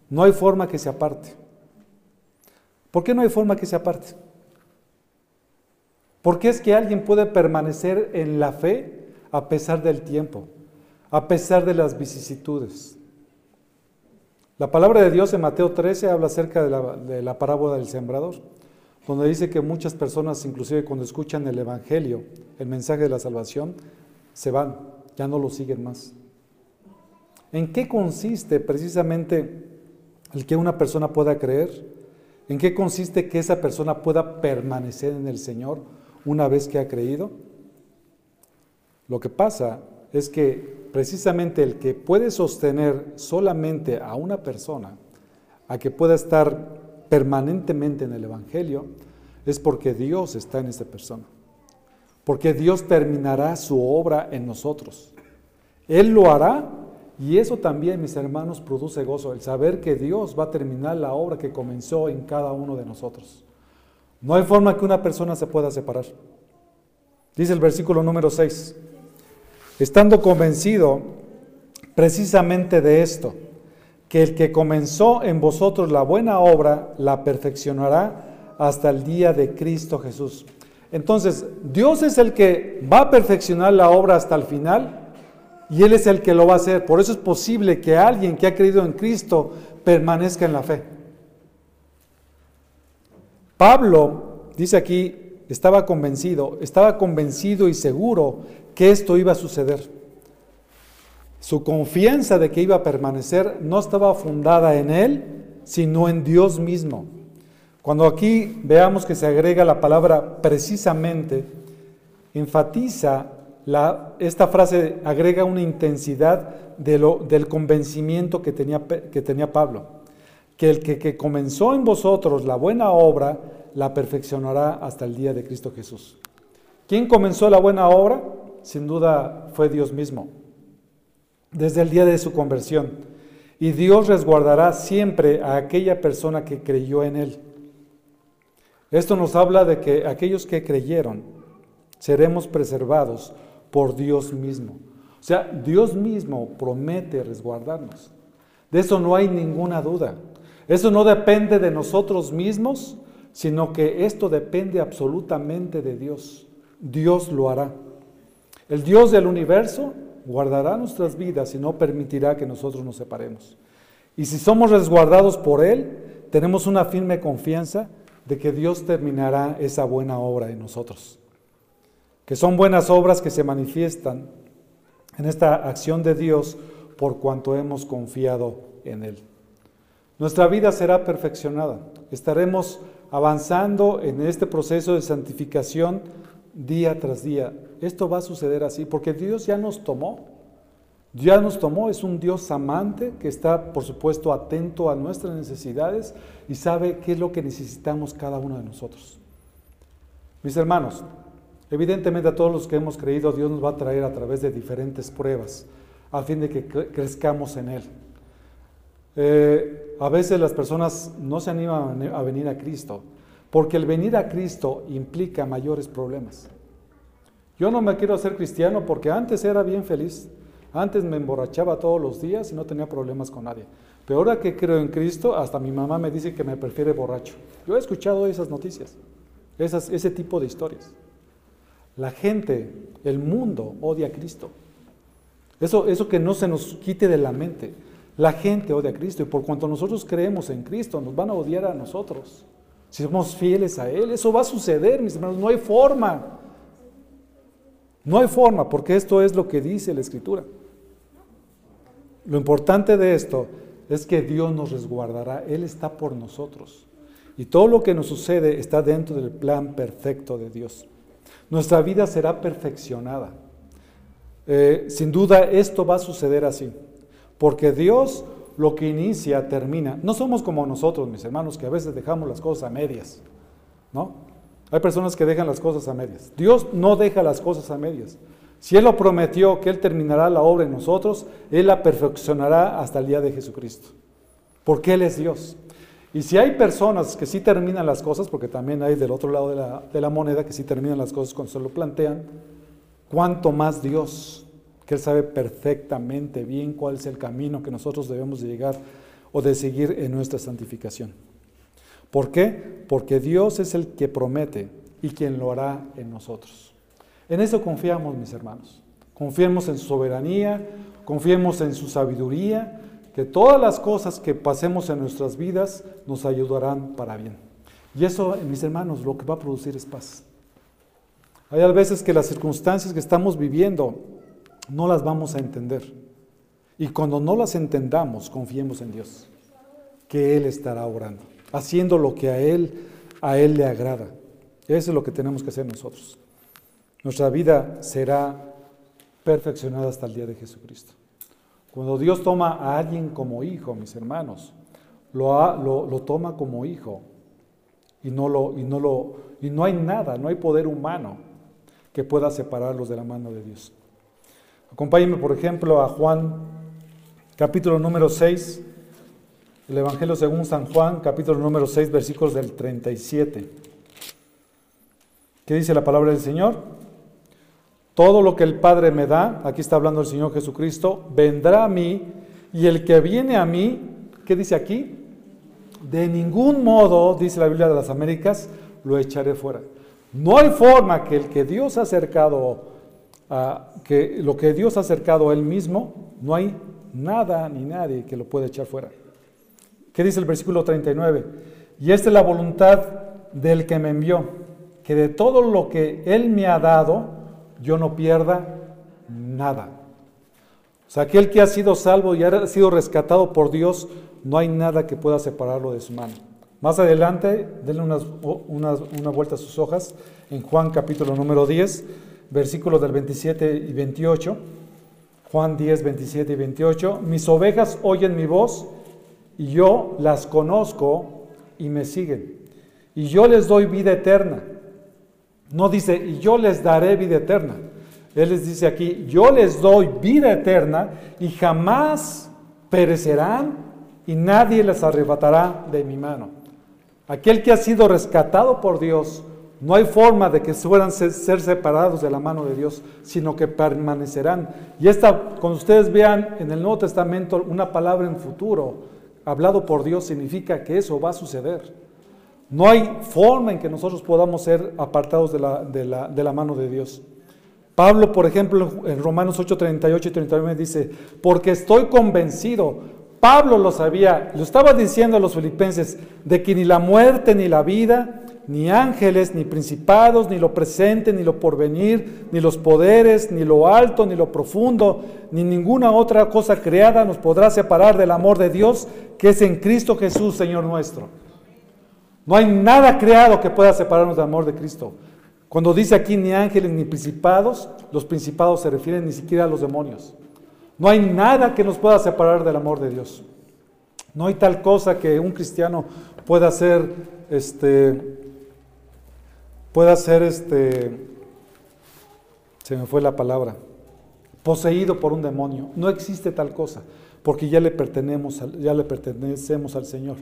No hay forma que se aparte. ¿Por qué no hay forma que se aparte? ¿Por qué es que alguien puede permanecer en la fe a pesar del tiempo, a pesar de las vicisitudes? La palabra de Dios en Mateo 13 habla acerca de la, de la parábola del sembrador, donde dice que muchas personas, inclusive cuando escuchan el Evangelio, el mensaje de la salvación, se van, ya no lo siguen más. ¿En qué consiste precisamente el que una persona pueda creer? ¿En qué consiste que esa persona pueda permanecer en el Señor una vez que ha creído? Lo que pasa es que precisamente el que puede sostener solamente a una persona, a que pueda estar permanentemente en el Evangelio, es porque Dios está en esa persona. Porque Dios terminará su obra en nosotros. Él lo hará y eso también, mis hermanos, produce gozo, el saber que Dios va a terminar la obra que comenzó en cada uno de nosotros. No hay forma que una persona se pueda separar. Dice el versículo número 6, estando convencido precisamente de esto, que el que comenzó en vosotros la buena obra, la perfeccionará hasta el día de Cristo Jesús. Entonces, Dios es el que va a perfeccionar la obra hasta el final y Él es el que lo va a hacer. Por eso es posible que alguien que ha creído en Cristo permanezca en la fe. Pablo, dice aquí, estaba convencido, estaba convencido y seguro que esto iba a suceder. Su confianza de que iba a permanecer no estaba fundada en él, sino en Dios mismo. Cuando aquí veamos que se agrega la palabra precisamente, enfatiza la, esta frase, agrega una intensidad de lo, del convencimiento que tenía, que tenía Pablo, que el que, que comenzó en vosotros la buena obra, la perfeccionará hasta el día de Cristo Jesús. ¿Quién comenzó la buena obra? Sin duda fue Dios mismo, desde el día de su conversión. Y Dios resguardará siempre a aquella persona que creyó en Él. Esto nos habla de que aquellos que creyeron seremos preservados por Dios mismo. O sea, Dios mismo promete resguardarnos. De eso no hay ninguna duda. Eso no depende de nosotros mismos, sino que esto depende absolutamente de Dios. Dios lo hará. El Dios del universo guardará nuestras vidas y no permitirá que nosotros nos separemos. Y si somos resguardados por Él, tenemos una firme confianza de que Dios terminará esa buena obra en nosotros. Que son buenas obras que se manifiestan en esta acción de Dios por cuanto hemos confiado en Él. Nuestra vida será perfeccionada. Estaremos avanzando en este proceso de santificación día tras día. Esto va a suceder así porque Dios ya nos tomó. Ya nos tomó, es un Dios amante que está, por supuesto, atento a nuestras necesidades y sabe qué es lo que necesitamos cada uno de nosotros. Mis hermanos, evidentemente a todos los que hemos creído, Dios nos va a traer a través de diferentes pruebas a fin de que crezcamos en Él. Eh, a veces las personas no se animan a venir a Cristo porque el venir a Cristo implica mayores problemas. Yo no me quiero hacer cristiano porque antes era bien feliz. Antes me emborrachaba todos los días y no tenía problemas con nadie. Pero ahora que creo en Cristo, hasta mi mamá me dice que me prefiere borracho. Yo he escuchado esas noticias, esas, ese tipo de historias. La gente, el mundo odia a Cristo. Eso, eso que no se nos quite de la mente. La gente odia a Cristo y por cuanto nosotros creemos en Cristo, nos van a odiar a nosotros. Si somos fieles a Él, eso va a suceder, mis hermanos. No hay forma. No hay forma, porque esto es lo que dice la Escritura. Lo importante de esto es que Dios nos resguardará. Él está por nosotros. Y todo lo que nos sucede está dentro del plan perfecto de Dios. Nuestra vida será perfeccionada. Eh, sin duda esto va a suceder así. Porque Dios lo que inicia termina. No somos como nosotros, mis hermanos, que a veces dejamos las cosas a medias. ¿No? Hay personas que dejan las cosas a medias. Dios no deja las cosas a medias. Si Él lo prometió que Él terminará la obra en nosotros, Él la perfeccionará hasta el día de Jesucristo. Porque Él es Dios. Y si hay personas que sí terminan las cosas, porque también hay del otro lado de la, de la moneda que sí terminan las cosas cuando se lo plantean, ¿cuánto más Dios? Que Él sabe perfectamente bien cuál es el camino que nosotros debemos de llegar o de seguir en nuestra santificación. ¿Por qué? Porque Dios es el que promete y quien lo hará en nosotros. En eso confiamos, mis hermanos. Confiemos en su soberanía, confiemos en su sabiduría, que todas las cosas que pasemos en nuestras vidas nos ayudarán para bien. Y eso, mis hermanos, lo que va a producir es paz. Hay a veces que las circunstancias que estamos viviendo no las vamos a entender. Y cuando no las entendamos, confiemos en Dios, que Él estará orando haciendo lo que a Él, a Él le agrada. Eso es lo que tenemos que hacer nosotros. Nuestra vida será perfeccionada hasta el día de Jesucristo. Cuando Dios toma a alguien como hijo, mis hermanos, lo, lo, toma como hijo y no, lo, y, no lo, y no hay nada, no hay poder humano que pueda separarlos de la mano de Dios. Acompáñenme, por ejemplo, a Juan, capítulo número 6, el Evangelio según San Juan, capítulo número 6, versículos del 37. ¿Qué dice la palabra del Señor? Todo lo que el Padre me da, aquí está hablando el Señor Jesucristo, vendrá a mí, y el que viene a mí, ¿qué dice aquí? De ningún modo, dice la Biblia de las Américas, lo echaré fuera. No hay forma que el que Dios ha acercado, a, que lo que Dios ha acercado a Él mismo, no hay nada ni nadie que lo pueda echar fuera. ¿Qué dice el versículo 39? Y esta es la voluntad del que me envió, que de todo lo que Él me ha dado, yo no pierda nada. O sea, aquel que ha sido salvo y ha sido rescatado por Dios, no hay nada que pueda separarlo de su mano. Más adelante, denle una vuelta a sus hojas, en Juan capítulo número 10, versículos del 27 y 28. Juan 10, 27 y 28. Mis ovejas oyen mi voz y yo las conozco y me siguen. Y yo les doy vida eterna. No dice, y yo les daré vida eterna. Él les dice aquí, yo les doy vida eterna y jamás perecerán y nadie les arrebatará de mi mano. Aquel que ha sido rescatado por Dios, no hay forma de que puedan ser, separados de la mano de Dios, sino que permanecerán. Y esta, cuando ustedes vean en el Nuevo Testamento una palabra en futuro, hablado por Dios significa que eso va a suceder. No hay forma en que nosotros podamos ser apartados de la, mano de Dios. Pablo, por ejemplo, en Romanos 8, 38 y 39 dice, porque estoy convencido, Pablo lo sabía, lo estaba diciendo a los filipenses, de que ni la muerte ni la vida, ni ángeles, ni principados, ni lo presente, ni lo porvenir, ni los poderes, ni lo alto, ni lo profundo, ni ninguna otra cosa creada nos podrá separar del amor de Dios que es en Cristo Jesús, Señor nuestro. No hay nada creado que pueda separarnos del amor de Cristo. Cuando dice aquí ni ángeles ni principados, los principados se refieren ni siquiera a los demonios. No hay nada que nos pueda separar del amor de Dios. No hay tal cosa que un cristiano pueda ser este, pueda ser este, se me fue la palabra, poseído por un demonio. No existe tal cosa, porque ya le, pertenecemos, ya le pertenecemos al Señor.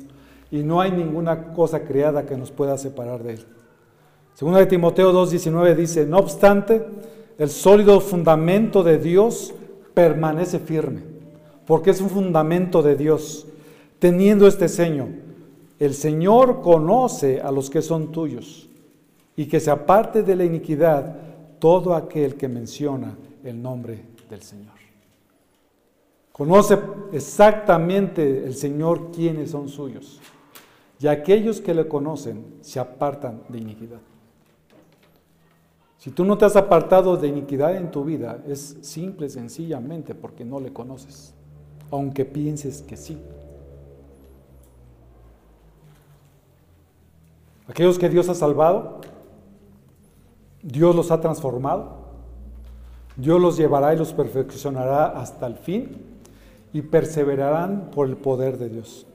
Y no hay ninguna cosa creada que nos pueda separar de Él. Segunda de Timoteo 2.19 dice, no obstante, el sólido fundamento de Dios permanece firme, porque es un fundamento de Dios. teniendo este sello, el Señor conoce a los que son tuyos, y que se aparte de la iniquidad todo aquel que menciona el nombre del Señor. Conoce exactamente el Señor quiénes son suyos, y aquellos que le conocen se apartan de iniquidad. Si tú no te has apartado de iniquidad en tu vida, es simple, sencillamente porque no le conoces, aunque pienses que sí. Aquellos que Dios ha salvado, Dios los ha transformado, Dios los llevará y los perfeccionará hasta el fin y perseverarán por el poder de Dios.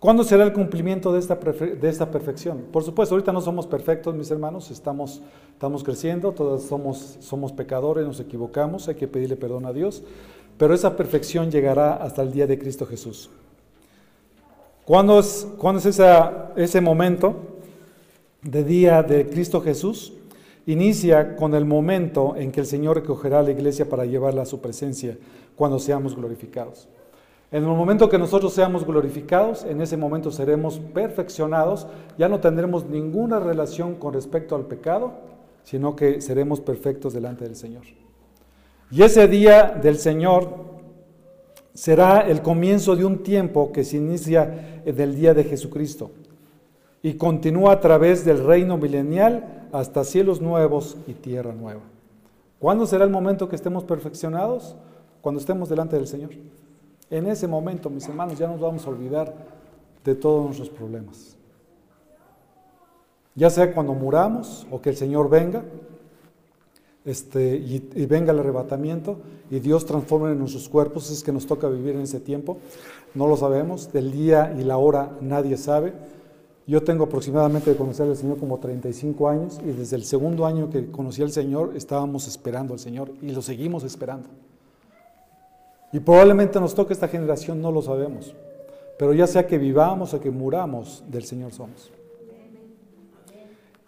¿Cuándo será el cumplimiento de esta, de esta perfección? Por supuesto, ahorita no somos perfectos, mis hermanos, estamos, estamos creciendo, todos somos, somos pecadores, nos equivocamos, hay que pedirle perdón a Dios, pero esa perfección llegará hasta el día de Cristo Jesús. ¿Cuándo es, cuándo es ese momento de día de Cristo Jesús? Inicia con el momento en que el Señor recogerá a la iglesia para llevarla a su presencia cuando seamos glorificados. En el momento que nosotros seamos glorificados, en ese momento seremos perfeccionados, ya no tendremos ninguna relación con respecto al pecado, sino que seremos perfectos delante del Señor. Y ese día del Señor será el comienzo de un tiempo que se inicia del día de Jesucristo y continúa a través del reino milenial hasta cielos nuevos y tierra nueva. ¿Cuándo será el momento que estemos perfeccionados? Cuando estemos delante del Señor. En ese momento, mis hermanos, ya nos vamos a olvidar de todos nuestros problemas. Ya sea cuando muramos o que el Señor venga este, y, venga el arrebatamiento y Dios transforme en nuestros cuerpos, es que nos toca vivir en ese tiempo. No lo sabemos, del día y la hora nadie sabe. Yo tengo aproximadamente de conocer al Señor como 35 años y desde el segundo año que conocí al Señor estábamos esperando al Señor y lo seguimos esperando. Y probablemente nos toque esta generación, no lo sabemos. Pero ya sea que vivamos o que muramos, del Señor somos.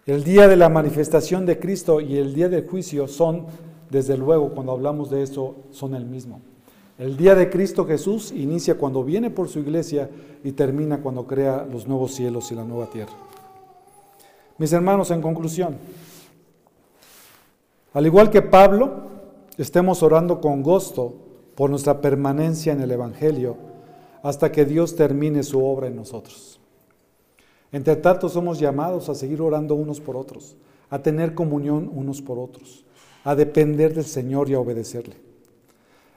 El día de la manifestación de Cristo y el día del juicio son, desde luego, cuando hablamos de eso, son el mismo. El día de Cristo Jesús inicia cuando viene por su iglesia y termina cuando crea los nuevos cielos y la nueva tierra. Mis hermanos, en conclusión, al igual que Pablo, estemos orando con gusto por nuestra permanencia en el Evangelio hasta que Dios termine su obra en nosotros. Entre tanto somos llamados a seguir orando unos por otros, a tener comunión unos por otros, a depender del Señor y a obedecerle.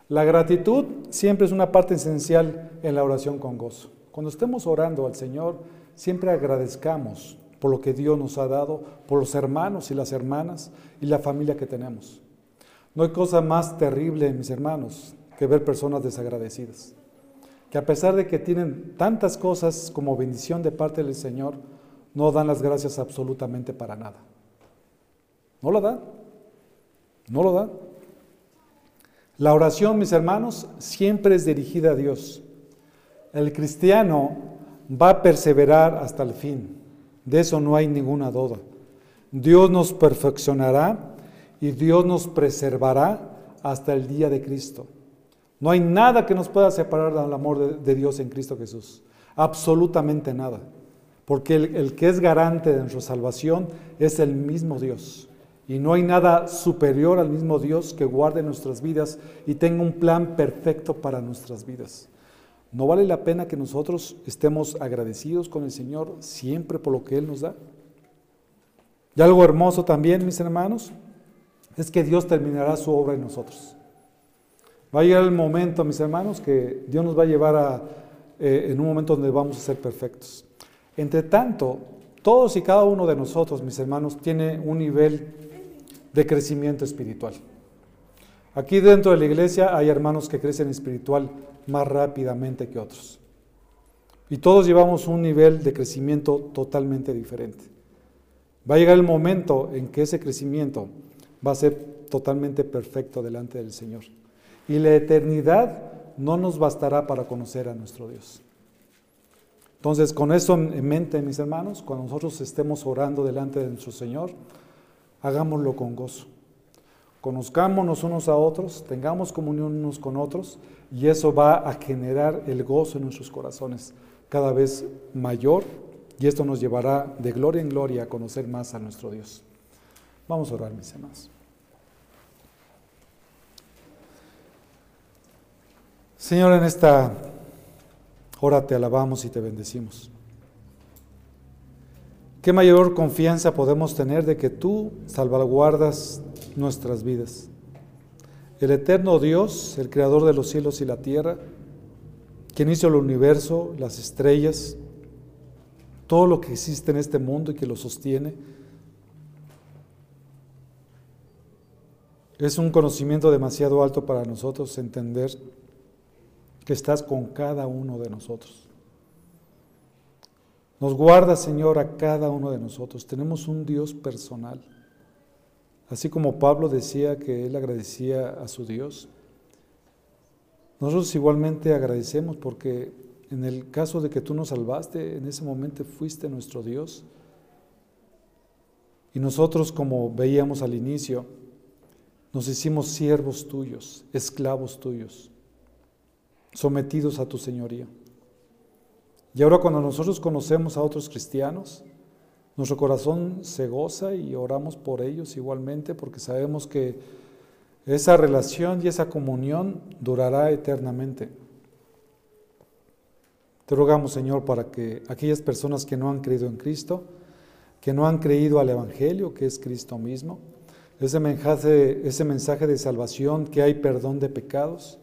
La gratitud siempre es una parte esencial en la oración con gozo. Cuando estemos orando al Señor, siempre agradezcamos por lo que Dios nos ha dado, por los hermanos y las hermanas y la familia que tenemos. No hay cosa más terrible, mis hermanos, que ver personas desagradecidas, que a pesar de que tienen tantas cosas como bendición de parte del Señor, no dan las gracias absolutamente para nada. No lo dan, no lo dan. La oración, mis hermanos, siempre es dirigida a Dios. El cristiano va a perseverar hasta el fin. De eso no hay ninguna duda. Dios nos perfeccionará y Dios nos preservará hasta el día de Cristo. No hay nada que nos pueda separar del amor de, Dios en Cristo Jesús. Absolutamente nada. Porque el, el que es garante de nuestra salvación es el mismo Dios. Y no hay nada superior al mismo Dios que guarde nuestras vidas y tenga un plan perfecto para nuestras vidas. ¿No vale la pena que nosotros estemos agradecidos con el Señor siempre por lo que Él nos da? Y algo hermoso también, mis hermanos, es que Dios terminará su obra en nosotros. Va a llegar el momento, mis hermanos, que Dios nos va a llevar a, eh, en un momento donde vamos a ser perfectos. Entre tanto, todos y cada uno de nosotros, mis hermanos, tiene un nivel de crecimiento espiritual. Aquí dentro de la iglesia hay hermanos que crecen espiritual más rápidamente que otros. Y todos llevamos un nivel de crecimiento totalmente diferente. Va a llegar el momento en que ese crecimiento va a ser totalmente perfecto delante del Señor. Y la eternidad no nos bastará para conocer a nuestro Dios. Entonces, con eso en mente, mis hermanos, cuando nosotros estemos orando delante de nuestro Señor, hagámoslo con gozo. conozcámonos unos a otros, tengamos comunión unos con otros y eso va a generar el gozo en nuestros corazones cada vez mayor y esto nos llevará de gloria en gloria a conocer más a nuestro Dios. Vamos a orar, mis hermanos. Señor, en esta hora te alabamos y te bendecimos. ¿Qué mayor confianza podemos tener de que tú salvaguardas nuestras vidas? El eterno Dios, el creador de los cielos y la tierra, quien hizo el universo, las estrellas, todo lo que existe en este mundo y que lo sostiene, es un conocimiento demasiado alto para nosotros entender que estás con cada uno de nosotros. Nos guarda, Señor, a cada uno de nosotros. Tenemos un Dios personal. Así como Pablo decía que él agradecía a su Dios, nosotros igualmente agradecemos porque en el caso de que tú nos salvaste, en ese momento fuiste nuestro Dios. Y nosotros, como veíamos al inicio, nos hicimos siervos tuyos, esclavos tuyos, sometidos a tu señoría. Y ahora cuando nosotros conocemos a otros cristianos, nuestro corazón se goza y oramos por ellos igualmente porque sabemos que esa relación y esa comunión durará eternamente. Te rogamos, Señor, para que aquellas personas que no han creído en Cristo, que no han creído al Evangelio, que es Cristo mismo, ese mensaje, ese mensaje de salvación, que hay perdón de pecados,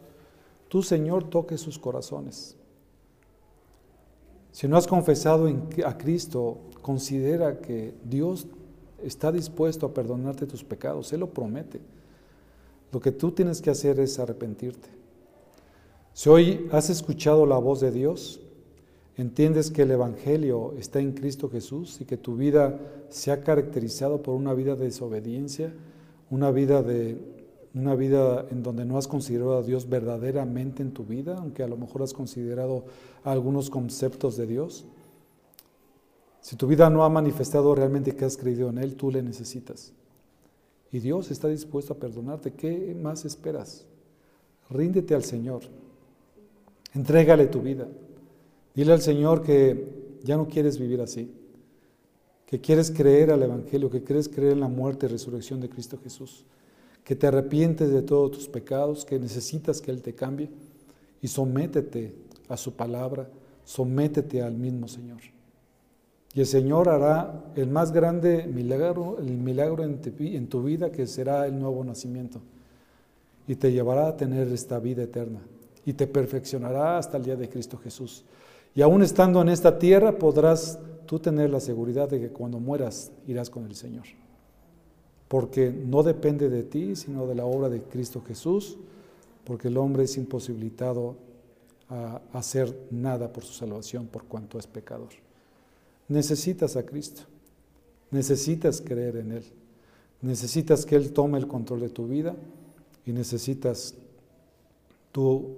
tú, Señor, toque sus corazones. Si no has confesado a Cristo, considera que Dios está dispuesto a perdonarte tus pecados, Él lo promete. Lo que tú tienes que hacer es arrepentirte. Si hoy has escuchado la voz de Dios, entiendes que el Evangelio está en Cristo Jesús y que tu vida se ha caracterizado por una vida de desobediencia, una vida de una vida en donde no has considerado a Dios verdaderamente en tu vida, aunque a lo mejor has considerado algunos conceptos de Dios. Si tu vida no ha manifestado realmente que has creído en Él, tú le necesitas. Y Dios está dispuesto a perdonarte. ¿Qué más esperas? Ríndete al Señor. Entrégale tu vida. Dile al Señor que ya no quieres vivir así, que quieres creer al Evangelio, que quieres creer en la muerte y resurrección de Cristo Jesús que te arrepientes de todos tus pecados, que necesitas que Él te cambie y sométete a su palabra, sométete al mismo Señor. Y el Señor hará el más grande milagro, el milagro en, en tu vida que será el nuevo nacimiento. Y te llevará a tener esta vida eterna. Y te perfeccionará hasta el día de Cristo Jesús. Y aún estando en esta tierra podrás tú tener la seguridad de que cuando mueras irás con el Señor porque no depende de ti, sino de la obra de Cristo Jesús, porque el hombre es imposibilitado a hacer nada por su salvación por cuanto es pecador. Necesitas a Cristo, necesitas creer en Él, necesitas que Él tome el control de tu vida y necesitas tú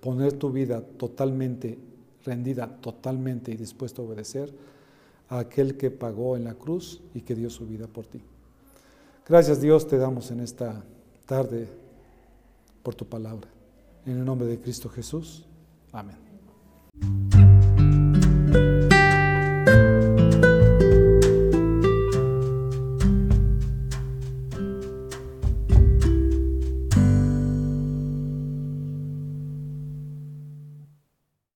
poner tu vida totalmente rendida, totalmente y dispuesto a obedecer a aquel que pagó en la cruz y que dio su vida por ti. Gracias Dios te damos en esta tarde por tu palabra. En el nombre de Cristo Jesús. Amén.